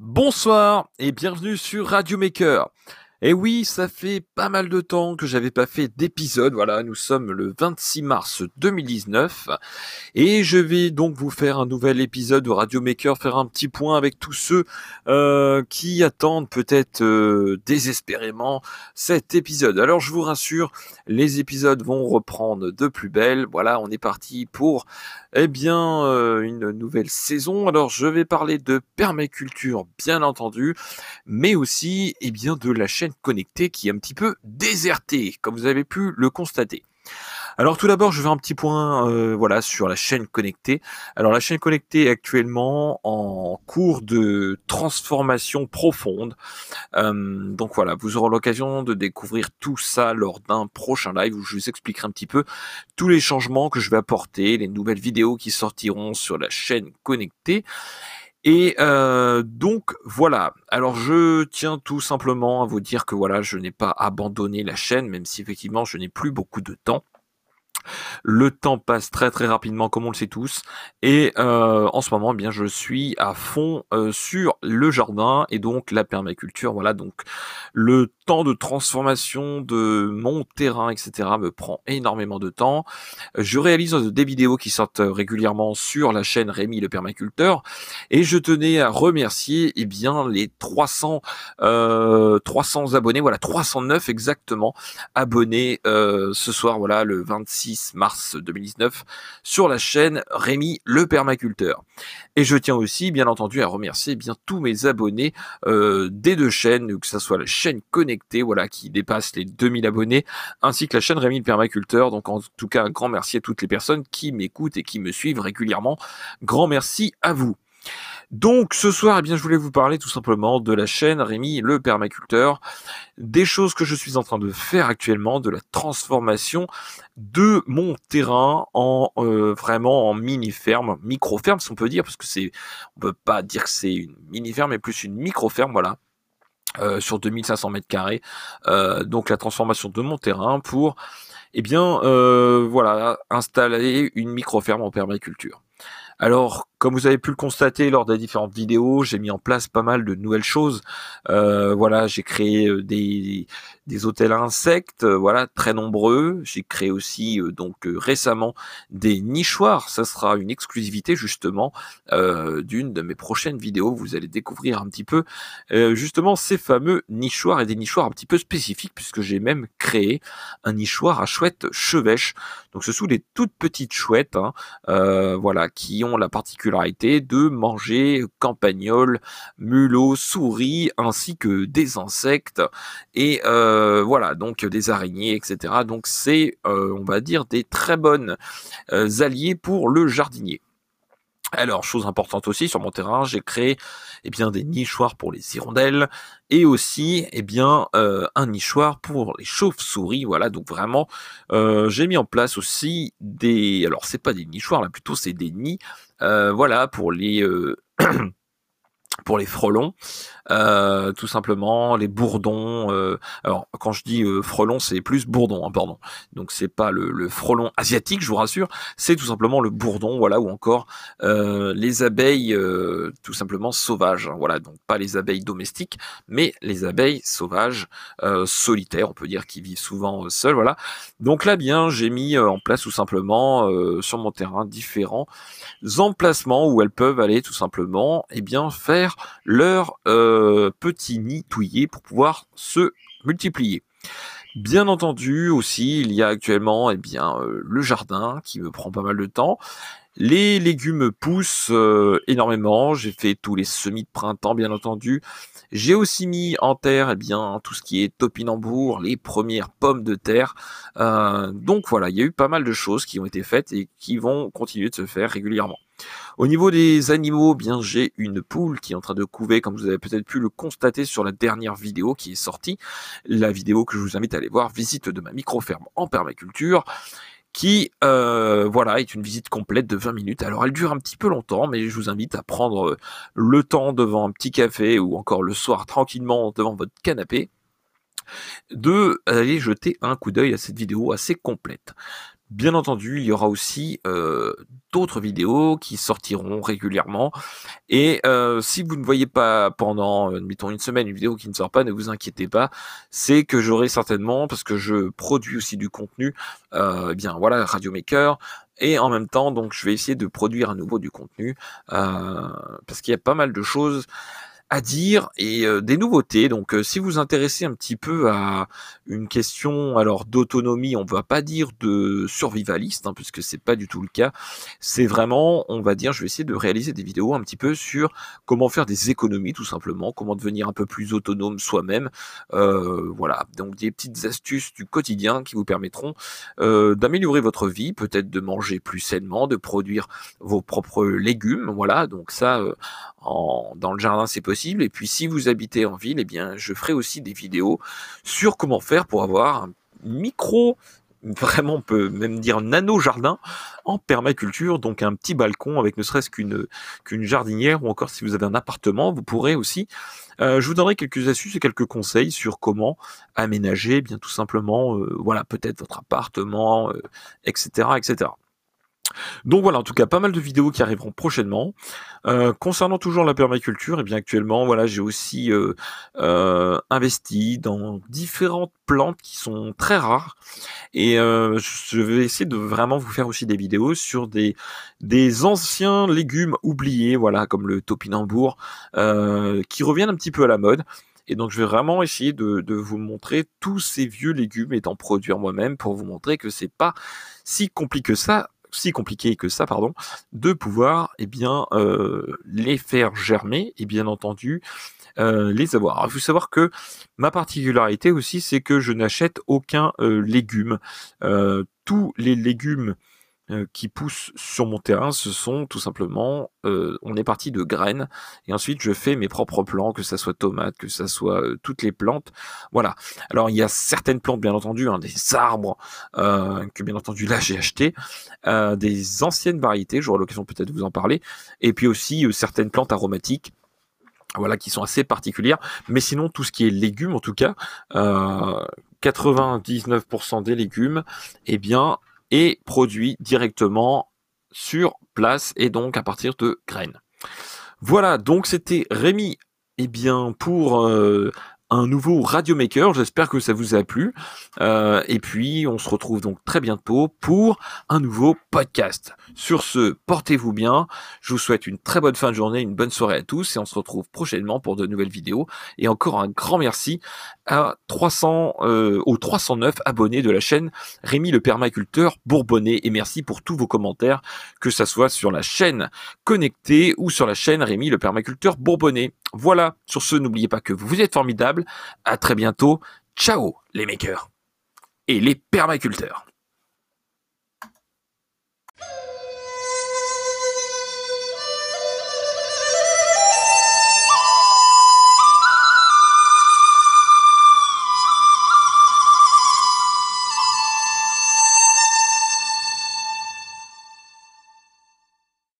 Bonsoir et bienvenue sur Radio Maker. Et oui, ça fait pas mal de temps que j'avais pas fait d'épisode. Voilà, nous sommes le 26 mars 2019 et je vais donc vous faire un nouvel épisode de Radio Maker, faire un petit point avec tous ceux euh, qui attendent peut-être euh, désespérément cet épisode. Alors je vous rassure, les épisodes vont reprendre de plus belle. Voilà, on est parti pour eh bien euh, une nouvelle saison. Alors je vais parler de permaculture, bien entendu, mais aussi eh bien de la chaîne connectée qui est un petit peu désertée, comme vous avez pu le constater. Alors tout d'abord, je vais un petit point euh, voilà sur la chaîne connectée. Alors la chaîne connectée est actuellement en cours de transformation profonde. Euh, donc voilà, vous aurez l'occasion de découvrir tout ça lors d'un prochain live où je vous expliquerai un petit peu tous les changements que je vais apporter, les nouvelles vidéos qui sortiront sur la chaîne connectée. Et euh, donc voilà. Alors je tiens tout simplement à vous dire que voilà, je n'ai pas abandonné la chaîne, même si effectivement je n'ai plus beaucoup de temps. Le temps passe très très rapidement, comme on le sait tous, et euh, en ce moment, eh bien, je suis à fond euh, sur le jardin et donc la permaculture. Voilà, donc le temps de transformation de mon terrain, etc., me prend énormément de temps. Je réalise des vidéos qui sortent régulièrement sur la chaîne Rémi le permaculteur, et je tenais à remercier, eh bien, les 300 euh, 300 abonnés, voilà, 309 exactement abonnés euh, ce soir, voilà, le 26 mars 2019 sur la chaîne Rémi le permaculteur. Et je tiens aussi bien entendu à remercier bien tous mes abonnés euh, des deux chaînes, que ce soit la chaîne connectée voilà qui dépasse les 2000 abonnés ainsi que la chaîne Rémi le permaculteur. Donc en tout cas un grand merci à toutes les personnes qui m'écoutent et qui me suivent régulièrement. Grand merci à vous. Donc ce soir, eh bien, je voulais vous parler tout simplement de la chaîne Rémi le permaculteur, des choses que je suis en train de faire actuellement, de la transformation de mon terrain en euh, vraiment en mini ferme, micro ferme, si on peut dire, parce que c'est, on peut pas dire que c'est une mini ferme, mais plus une micro ferme, voilà. Euh, sur 2500 mètres carrés, euh, donc la transformation de mon terrain pour, eh bien, voilà, installer une micro ferme en permaculture. Alors, comme vous avez pu le constater lors des différentes vidéos, j'ai mis en place pas mal de nouvelles choses. Euh, voilà, j'ai créé euh, des, des hôtels insectes, euh, voilà, très nombreux. J'ai créé aussi donc récemment des nichoirs. Ça sera une exclusivité justement d'une de mes prochaines vidéos. Vous allez découvrir un petit peu justement ces fameux nichoirs et des nichoirs un petit peu spécifiques puisque j'ai même créé un nichoir à chouette chevêche. Donc ce sont des toutes petites chouettes, hein, voilà, qui ont la particularité de manger campagnols, mulots, souris, ainsi que des insectes et euh, voilà donc des araignées, etc. Donc c'est, euh, on va dire, des très bonnes euh, alliés pour le jardinier. Alors, chose importante aussi, sur mon terrain, j'ai créé eh bien, des nichoirs pour les hirondelles et aussi eh bien, euh, un nichoir pour les chauves-souris. Voilà, donc vraiment, euh, j'ai mis en place aussi des... Alors, c'est pas des nichoirs, là, plutôt c'est des nids. Euh, voilà, pour les... pour les frelons, euh, tout simplement les bourdons. Euh, alors quand je dis euh, c'est plus bourdon, hein, pardon. Donc c'est pas le, frelon asiatique, je vous rassure, c'est tout simplement le bourdon, voilà, ou encore les abeilles, tout simplement sauvages. Hein, voilà, donc pas les abeilles domestiques, mais les abeilles sauvages, solitaires, on peut dire, qui vivent souvent seules. Voilà. Donc là, bien, j'ai mis en place tout simplement sur mon terrain différents emplacements où elles peuvent aller tout simplement, et eh bien, faire leur euh, nids touillés pour pouvoir se multiplier. Bien entendu aussi, il y a actuellement eh bien euh, le jardin qui me prend pas mal de temps. Les légumes poussent euh, énormément. J'ai fait tous les semis de printemps, bien entendu. J'ai aussi mis en terre, eh bien, tout ce qui est topinambour, les premières pommes de terre. donc voilà, il y a eu pas mal de choses qui ont été faites et qui vont continuer de se faire régulièrement. Au niveau des animaux, bien j'ai une poule qui est en train de couver, comme vous avez peut-être pu le constater sur la dernière vidéo qui est sortie, la vidéo que je vous invite à aller voir, visite de ma micro-ferme en permaculture qui euh, voilà est une visite complète de 20 minutes. Alors elle dure un petit peu longtemps, mais je vous invite à prendre le temps devant un petit café ou encore le soir tranquillement devant votre canapé de aller jeter un coup d'œil à cette vidéo assez complète. Bien entendu, il y aura aussi euh, d'autres vidéos qui sortiront régulièrement. Et euh, si vous ne voyez pas pendant, euh, admettons, une semaine une vidéo qui ne sort pas, ne vous inquiétez pas. C'est que j'aurai certainement, parce que je produis aussi du contenu, eh bien voilà, Radio Maker. Et en même temps, donc, je vais essayer de produire à nouveau du contenu, parce qu'il y a pas mal de choses à dire et euh, des nouveautés. Donc euh, si vous intéressez un petit peu à une question alors d'autonomie, on va pas dire de survivaliste hein, puisque c'est pas du tout le cas. C'est vraiment, on va dire, je vais essayer de réaliser des vidéos un petit peu sur comment faire des économies tout simplement, comment devenir un peu plus autonome soi-même. Euh, voilà, donc des petites astuces du quotidien qui vous permettront d'améliorer votre vie, peut-être de manger plus sainement, de produire vos propres légumes. Voilà, donc ça en, dans le jardin c'est possible et puis si vous habitez en ville, eh bien je ferai aussi des vidéos sur comment faire pour avoir un micro vraiment on peut même dire nano jardin en permaculture, donc un petit balcon avec ne serait-ce qu'une qu'une jardinière ou encore si vous avez un appartement, vous pourrez aussi. Euh, je vous donnerai quelques astuces et quelques conseils sur comment aménager, eh bien tout simplement, euh, voilà peut-être votre appartement, etc., euh, etc. Donc voilà, en tout cas, pas mal de vidéos qui arriveront prochainement. Euh, concernant toujours la permaculture, et eh bien actuellement, voilà, j'ai aussi euh, euh, investi dans différentes plantes qui sont très rares. Et je vais essayer de vraiment vous faire aussi des vidéos sur des, anciens légumes oubliés, voilà, comme le topinambour, qui reviennent un petit peu à la mode. Et donc je vais vraiment essayer de, de, vous montrer tous ces vieux légumes et d'en produire moi-même pour vous montrer que c'est pas si compliqué que ça si compliqué que ça, pardon, de pouvoir eh bien euh, les faire germer et bien entendu euh, les avoir. il faut savoir que ma particularité aussi, c'est que je n'achète aucun euh, légume. tous les légumes qui poussent sur mon terrain, ce sont tout simplement, euh, on est parti de graines, et ensuite je fais mes propres plants, que ça soit tomates, que ça soit euh, toutes les plantes. Voilà. Alors il y a certaines plantes, bien entendu, hein, des arbres que bien entendu là j'ai acheté, des anciennes variétés, j'aurai l'occasion peut-être de vous en parler, et puis aussi certaines plantes aromatiques voilà, qui sont assez particulières. Mais sinon, tout ce qui est légumes, en tout cas, 99% des légumes, eh bien, est produit directement sur place et donc à partir de graines. Voilà, donc c'était Rémi, eh bien, pour euh, un nouveau Radio Maker. J'espère que ça vous a plu. Euh, et puis, on se retrouve donc très bientôt pour un nouveau podcast. Sur ce, portez-vous bien. Je vous souhaite une très bonne fin de journée, une bonne soirée à tous et on se retrouve prochainement pour de nouvelles vidéos. Et encore un grand merci à 300, euh, aux 309 abonnés de la chaîne Rémi le permaculteur bourbonnais et merci pour tous vos commentaires, que ça soit sur la chaîne connectée ou sur la chaîne Rémi le permaculteur bourbonnais. Voilà. Sur ce, n'oubliez pas que vous êtes formidables. À très bientôt. Ciao, les makers. Et les permaculteurs.